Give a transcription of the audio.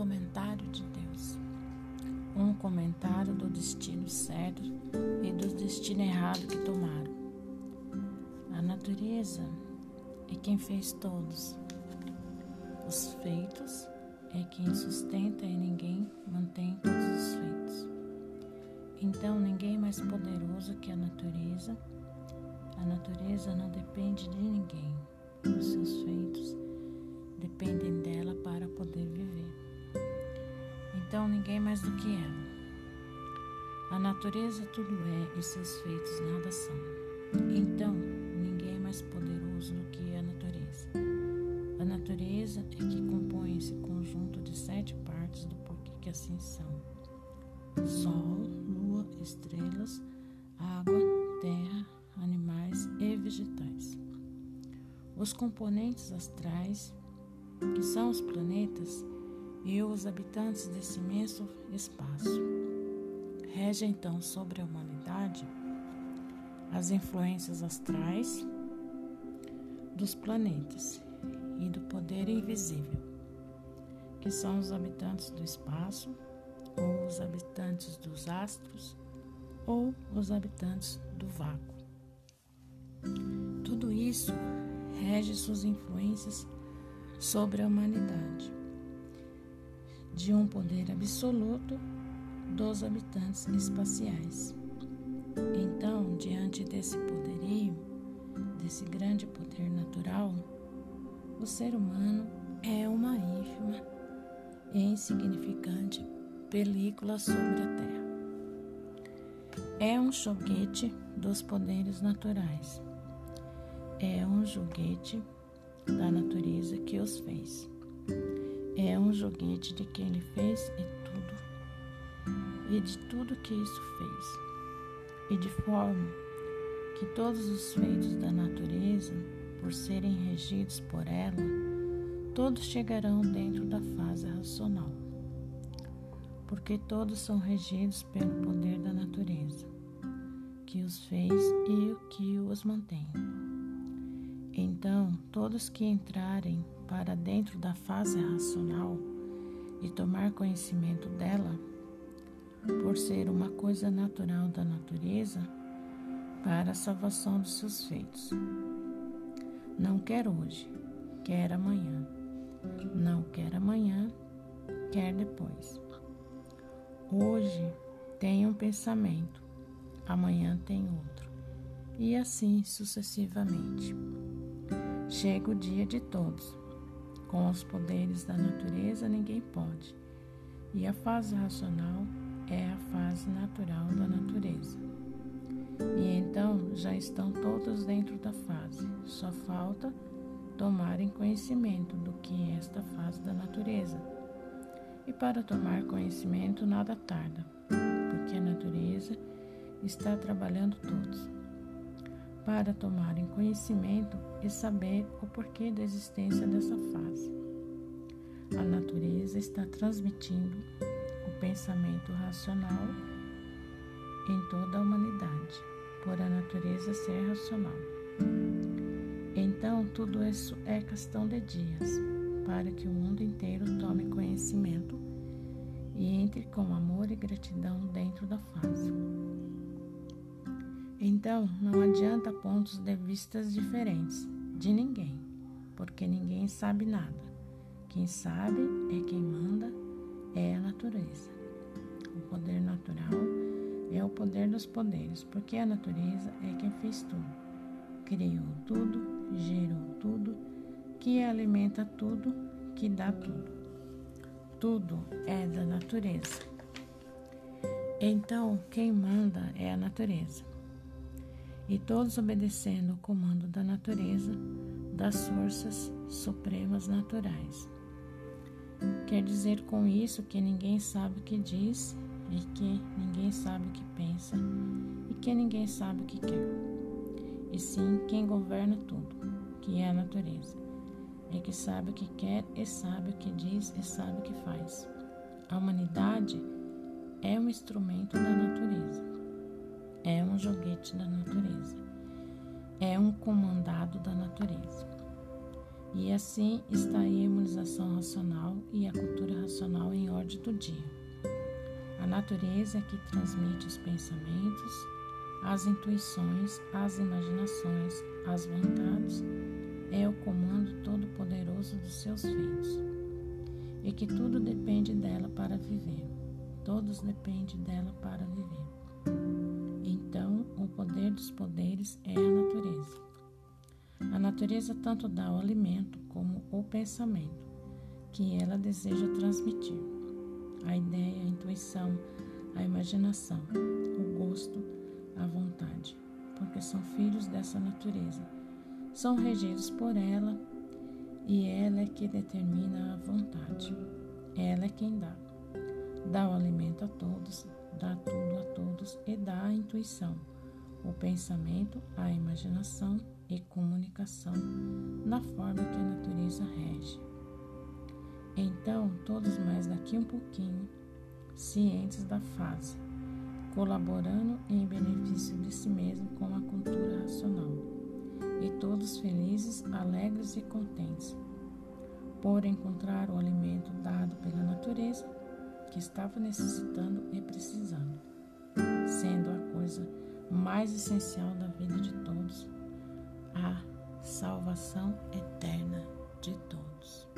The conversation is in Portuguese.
comentário de Deus. Um comentário do destino certo e do destino errado que tomaram. A natureza é quem fez todos. Os feitos é quem sustenta e ninguém mantém todos os feitos. Então, ninguém mais poderoso que a natureza. A natureza não depende de ninguém. Os seus feitos dependem dela para poder viver. Então, ninguém mais do que ela. A natureza tudo é e seus feitos nada são. Então, ninguém é mais poderoso do que a natureza. A natureza é que compõe esse conjunto de sete partes do porquê que assim são: Sol, Lua, estrelas, água, terra, animais e vegetais. Os componentes astrais, que são os planetas e os habitantes desse imenso espaço. Rege então sobre a humanidade as influências astrais dos planetas e do poder invisível, que são os habitantes do espaço, ou os habitantes dos astros, ou os habitantes do vácuo. Tudo isso rege suas influências sobre a humanidade, de um poder absoluto dos habitantes espaciais. Então, diante desse poderio, desse grande poder natural, o ser humano é uma ínfima e insignificante película sobre a Terra. É um joguete dos poderes naturais. É um joguete da natureza que os. É um joguete de quem ele fez e tudo, e de tudo que isso fez. E de forma que todos os feitos da natureza, por serem regidos por ela, todos chegarão dentro da fase racional. Porque todos são regidos pelo poder da natureza, que os fez e o que os mantém. Então, todos que entrarem para dentro da fase racional e tomar conhecimento dela, por ser uma coisa natural da natureza, para a salvação dos seus feitos. Não quer hoje, quer amanhã. Não quer amanhã, quer depois. Hoje tem um pensamento, amanhã tem outro, e assim sucessivamente. Chega o dia de todos. Com os poderes da natureza, ninguém pode. E a fase racional é a fase natural da natureza. E então já estão todos dentro da fase, só falta tomarem conhecimento do que é esta fase da natureza. E para tomar conhecimento, nada tarda, porque a natureza está trabalhando todos para tomarem conhecimento e saber o porquê da existência dessa fase. A natureza está transmitindo o pensamento racional em toda a humanidade, por a natureza ser racional. Então, tudo isso é questão de dias, para que o mundo inteiro tome conhecimento e entre com amor e gratidão dentro da fase. Então, não adianta pontos de vistas diferentes de ninguém, porque ninguém sabe nada. Quem sabe é quem manda, é a natureza. O poder natural é o poder dos poderes, porque a natureza é quem fez tudo. Criou tudo, gerou tudo, que alimenta tudo, que dá tudo. Tudo é da natureza. Então, quem manda é a natureza e todos obedecendo o comando da natureza, das forças supremas naturais. Quer dizer com isso que ninguém sabe o que diz e que ninguém sabe o que pensa e que ninguém sabe o que quer. E sim quem governa tudo, que é a natureza, é que sabe o que quer e sabe o que diz e sabe o que faz. A humanidade é um instrumento da natureza é um joguete da natureza, é um comandado da natureza. E assim está a imunização racional e a cultura racional em ordem do dia. A natureza é que transmite os pensamentos, as intuições, as imaginações, as vontades, é o comando todo-poderoso dos seus filhos. E que tudo depende dela para viver. Todos dependem dela para viver. Poder dos poderes é a natureza. A natureza tanto dá o alimento como o pensamento que ela deseja transmitir. A ideia, a intuição, a imaginação, o gosto, a vontade, porque são filhos dessa natureza. São regidos por ela e ela é que determina a vontade. Ela é quem dá. Dá o alimento a todos, dá tudo a todos e dá a intuição, o pensamento, a imaginação e comunicação na forma que a natureza rege. Então, todos mais daqui um pouquinho, cientes da fase, colaborando em benefício de si mesmo com a cultura racional, e todos felizes, alegres e contentes, por encontrar o alimento dado pela natureza que estava necessitando e precisando, sendo mais essencial da vida de todos a salvação eterna de todos.